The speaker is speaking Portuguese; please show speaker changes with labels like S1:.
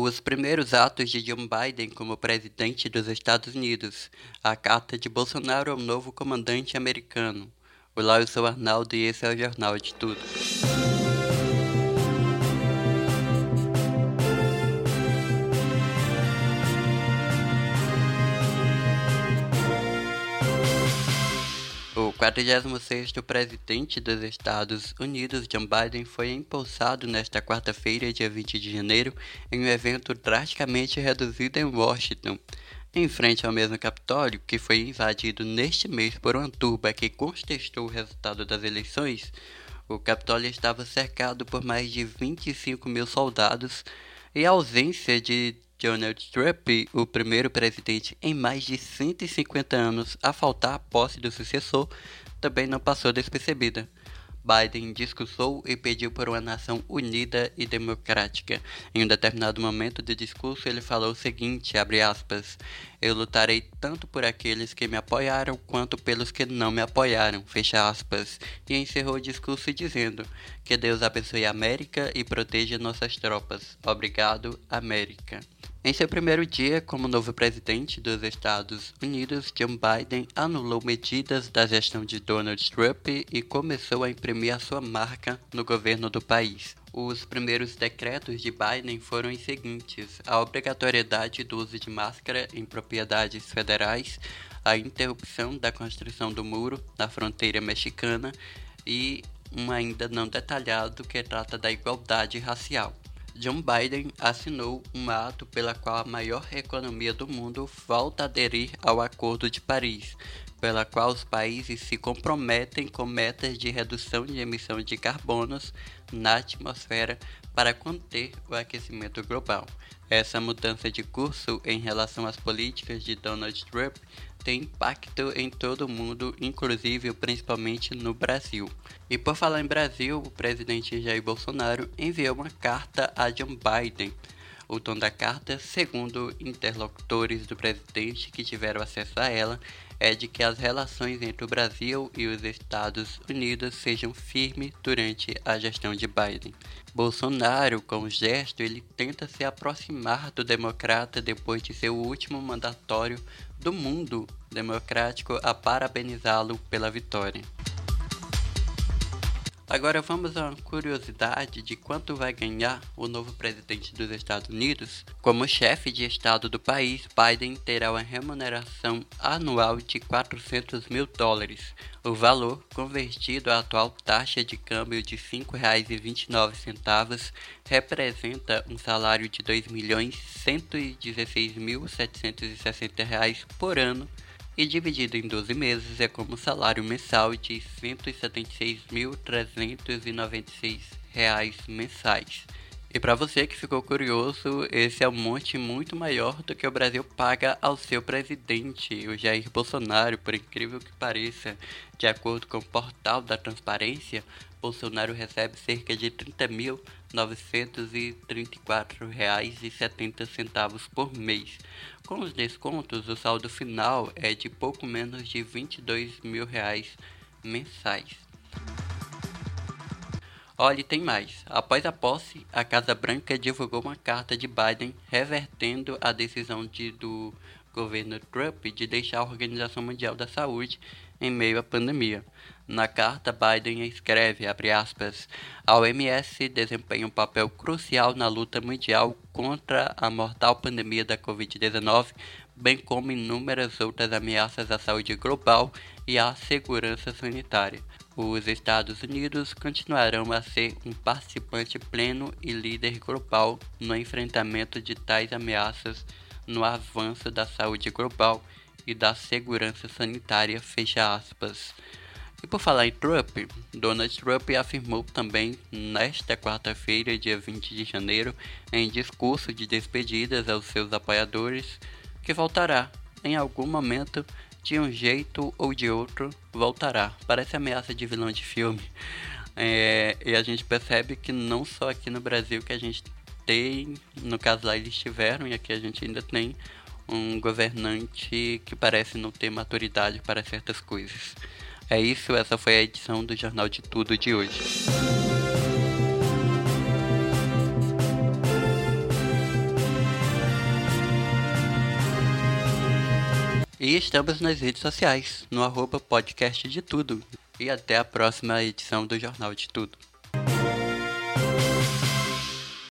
S1: Os primeiros atos de John Biden como presidente dos Estados Unidos, a carta de Bolsonaro ao novo comandante americano. Olá, eu sou Arnaldo e esse é o Jornal de Tudo. 46º presidente dos Estados Unidos, John Biden, foi empossado nesta quarta-feira, dia 20 de janeiro, em um evento drasticamente reduzido em Washington, em frente ao mesmo Capitólio, que foi invadido neste mês por uma turba que contestou o resultado das eleições. O Capitólio estava cercado por mais de 25 mil soldados e a ausência de Donald Trump, o primeiro presidente em mais de 150 anos a faltar à posse do sucessor, também não passou despercebida. Biden discursou e pediu por uma nação unida e democrática. Em um determinado momento do discurso, ele falou o seguinte, aspas, Eu lutarei tanto por aqueles que me apoiaram quanto pelos que não me apoiaram, aspas, e encerrou o discurso dizendo, que Deus abençoe a América e proteja nossas tropas. Obrigado, América. Em seu primeiro dia como novo presidente dos Estados Unidos, Joe Biden anulou medidas da gestão de Donald Trump e começou a imprimir a sua marca no governo do país. Os primeiros decretos de Biden foram os seguintes: a obrigatoriedade do uso de máscara em propriedades federais, a interrupção da construção do muro na fronteira mexicana e um ainda não detalhado que trata da igualdade racial. John Biden assinou um ato pela qual a maior economia do mundo volta a aderir ao Acordo de Paris, pela qual os países se comprometem com metas de redução de emissão de carbonos na atmosfera para conter o aquecimento global. Essa mudança de curso em relação às políticas de Donald Trump tem impacto em todo o mundo, inclusive principalmente no Brasil. E por falar em Brasil, o presidente Jair Bolsonaro enviou uma carta a John Biden. O tom da carta, segundo interlocutores do presidente que tiveram acesso a ela, é de que as relações entre o Brasil e os Estados Unidos sejam firmes durante a gestão de Biden. Bolsonaro, com o gesto, ele tenta se aproximar do democrata depois de seu último mandatório do mundo democrático a parabenizá-lo pela vitória. Agora vamos a uma curiosidade de quanto vai ganhar o novo presidente dos Estados Unidos. Como chefe de estado do país, Biden terá uma remuneração anual de 400 mil dólares. O valor, convertido à atual taxa de câmbio de R$ 5,29, representa um salário de R$ 2.116.760 por ano e dividido em 12 meses é como salário mensal de R$ 176.396 mensais. E para você que ficou curioso, esse é um monte muito maior do que o Brasil paga ao seu presidente, o Jair Bolsonaro, por incrível que pareça. De acordo com o portal da Transparência, Bolsonaro recebe cerca de R$ 30.934,70 por mês. Com os descontos, o saldo final é de pouco menos de R$ 22 mil mensais. Olhe, tem mais. Após a posse, a Casa Branca divulgou uma carta de Biden revertendo a decisão de, do governo Trump de deixar a Organização Mundial da Saúde em meio à pandemia. Na carta, Biden escreve, aspas, a OMS desempenha um papel crucial na luta mundial contra a mortal pandemia da Covid-19, bem como inúmeras outras ameaças à saúde global e à segurança sanitária. Os Estados Unidos continuarão a ser um participante pleno e líder global no enfrentamento de tais ameaças no avanço da saúde global e da segurança sanitária, fecha aspas. E por falar em Trump, Donald Trump afirmou também nesta quarta-feira, dia 20 de janeiro, em discurso de despedidas aos seus apoiadores, que voltará em algum momento, de um jeito ou de outro, voltará. Parece ameaça de vilão de filme. É, e a gente percebe que não só aqui no Brasil que a gente tem, no caso lá eles tiveram, e aqui a gente ainda tem um governante que parece não ter maturidade para certas coisas. É isso, essa foi a edição do Jornal de Tudo de hoje. E estamos nas redes sociais, no arroba podcast de tudo. E até a próxima edição do Jornal de Tudo.